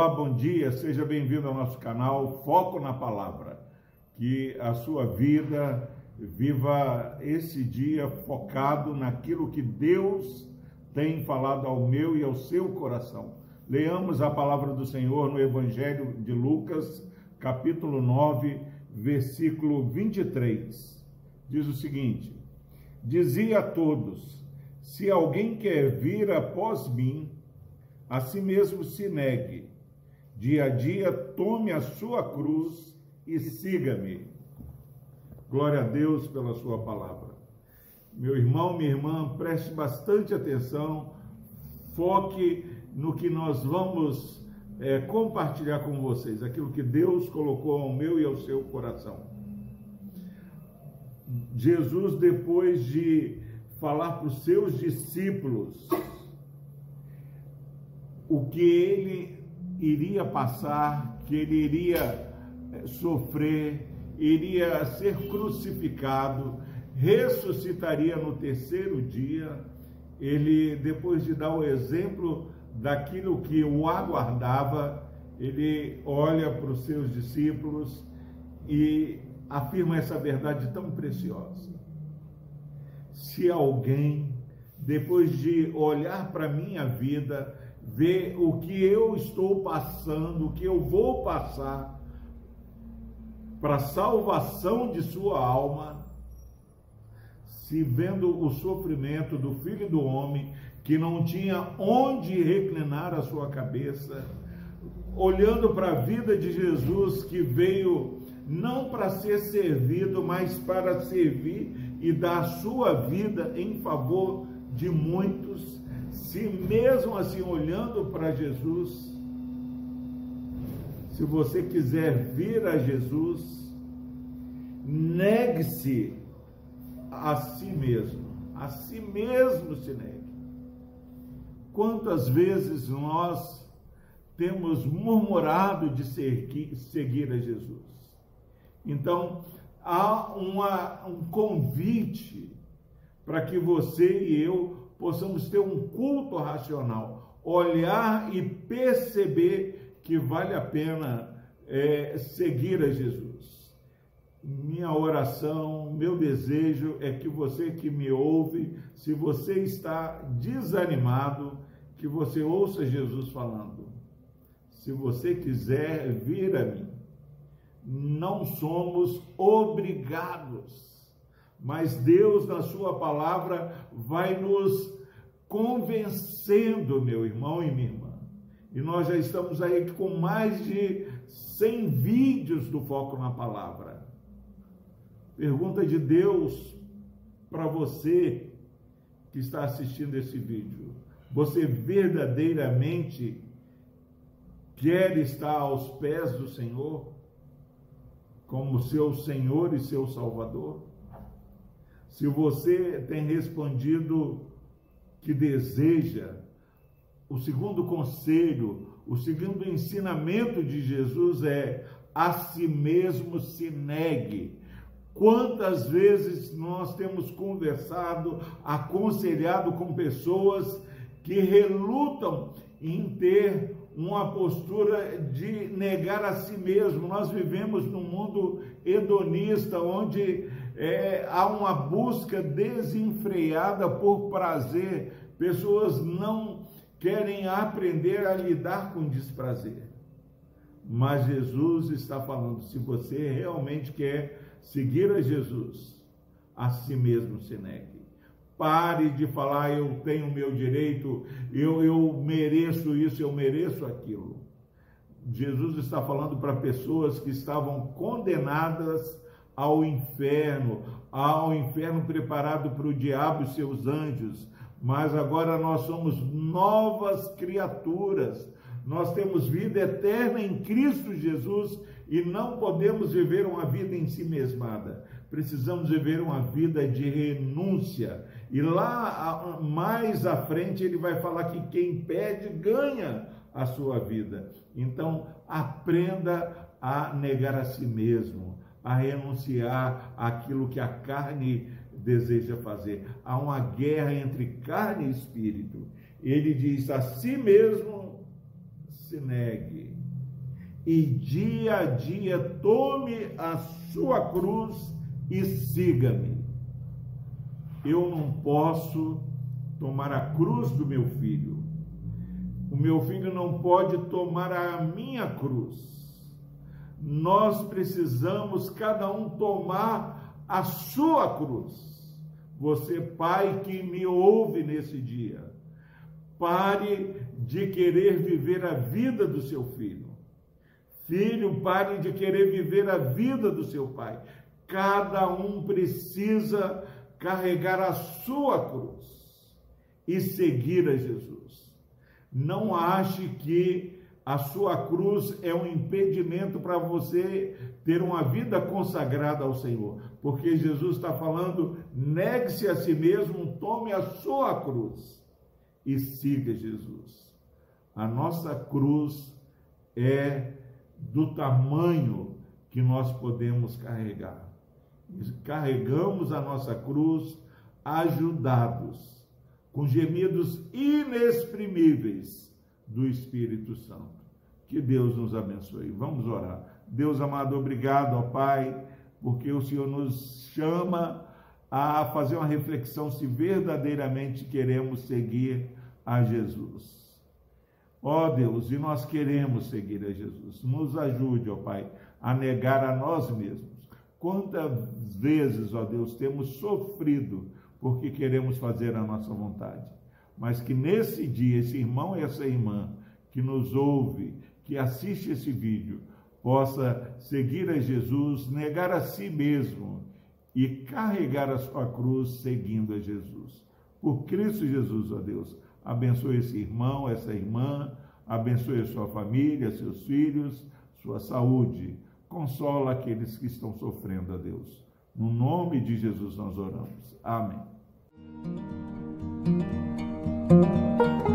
Olá, bom dia, seja bem-vindo ao nosso canal Foco na Palavra. Que a sua vida viva esse dia focado naquilo que Deus tem falado ao meu e ao seu coração. Leamos a palavra do Senhor no Evangelho de Lucas, capítulo 9, versículo 23. Diz o seguinte: Dizia a todos: Se alguém quer vir após mim, a si mesmo se negue Dia a dia, tome a sua cruz e siga-me. Glória a Deus pela sua palavra. Meu irmão, minha irmã, preste bastante atenção, foque no que nós vamos é, compartilhar com vocês, aquilo que Deus colocou ao meu e ao seu coração. Jesus, depois de falar para os seus discípulos o que ele iria passar, que ele iria eh, sofrer, iria ser crucificado, ressuscitaria no terceiro dia. Ele, depois de dar o exemplo daquilo que o aguardava, ele olha para os seus discípulos e afirma essa verdade tão preciosa. Se alguém, depois de olhar para a minha vida, ver o que eu estou passando, o que eu vou passar para a salvação de sua alma, se vendo o sofrimento do filho do homem que não tinha onde reclinar a sua cabeça, olhando para a vida de Jesus que veio não para ser servido, mas para servir e dar sua vida em favor de muitos se mesmo assim olhando para Jesus, se você quiser vir a Jesus, negue-se a si mesmo, a si mesmo se negue. Quantas vezes nós temos murmurado de seguir, a Jesus? Então, há uma, um convite para que você e eu possamos ter um culto racional, olhar e perceber que vale a pena é, seguir a Jesus. Minha oração, meu desejo é que você que me ouve, se você está desanimado, que você ouça Jesus falando. Se você quiser vir a mim, não somos obrigados mas Deus, na Sua palavra, vai nos convencendo, meu irmão e minha irmã. E nós já estamos aí com mais de 100 vídeos do Foco na Palavra. Pergunta de Deus para você que está assistindo esse vídeo. Você verdadeiramente quer estar aos pés do Senhor como seu Senhor e seu Salvador? Se você tem respondido que deseja, o segundo conselho, o segundo ensinamento de Jesus é: a si mesmo se negue. Quantas vezes nós temos conversado, aconselhado com pessoas que relutam em ter uma postura de negar a si mesmo. Nós vivemos num mundo hedonista, onde é, há uma busca desenfreada por prazer, pessoas não querem aprender a lidar com desprazer. Mas Jesus está falando: se você realmente quer seguir a Jesus, a si mesmo se negue. Pare de falar, eu tenho meu direito, eu, eu mereço isso, eu mereço aquilo. Jesus está falando para pessoas que estavam condenadas ao inferno, ao inferno preparado para o diabo e seus anjos, mas agora nós somos novas criaturas. Nós temos vida eterna em Cristo Jesus e não podemos viver uma vida em si mesmada. Precisamos viver uma vida de renúncia. E lá mais à frente ele vai falar que quem pede ganha a sua vida. Então, aprenda a negar a si mesmo a renunciar aquilo que a carne deseja fazer. Há uma guerra entre carne e espírito. Ele diz: a si mesmo se negue e dia a dia tome a sua cruz e siga-me. Eu não posso tomar a cruz do meu filho. O meu filho não pode tomar a minha cruz. Nós precisamos cada um tomar a sua cruz. Você, pai que me ouve nesse dia, pare de querer viver a vida do seu filho. Filho, pare de querer viver a vida do seu pai. Cada um precisa carregar a sua cruz e seguir a Jesus. Não ache que a sua cruz é um impedimento para você ter uma vida consagrada ao Senhor, porque Jesus está falando: negue-se a si mesmo, tome a sua cruz e siga Jesus. A nossa cruz é do tamanho que nós podemos carregar. Carregamos a nossa cruz ajudados, com gemidos inexprimíveis do Espírito Santo. Que Deus nos abençoe. Vamos orar. Deus amado, obrigado, ó Pai, porque o Senhor nos chama a fazer uma reflexão se verdadeiramente queremos seguir a Jesus. Ó Deus, e nós queremos seguir a Jesus. Nos ajude, ó Pai, a negar a nós mesmos. Quantas vezes, ó Deus, temos sofrido porque queremos fazer a nossa vontade. Mas que nesse dia, esse irmão e essa irmã que nos ouve, que assiste esse vídeo, possa seguir a Jesus, negar a si mesmo e carregar a sua cruz seguindo a Jesus. Por Cristo Jesus, ó Deus abençoe esse irmão, essa irmã, abençoe a sua família, seus filhos, sua saúde. Consola aqueles que estão sofrendo a Deus. No nome de Jesus nós oramos. Amém. Thank you.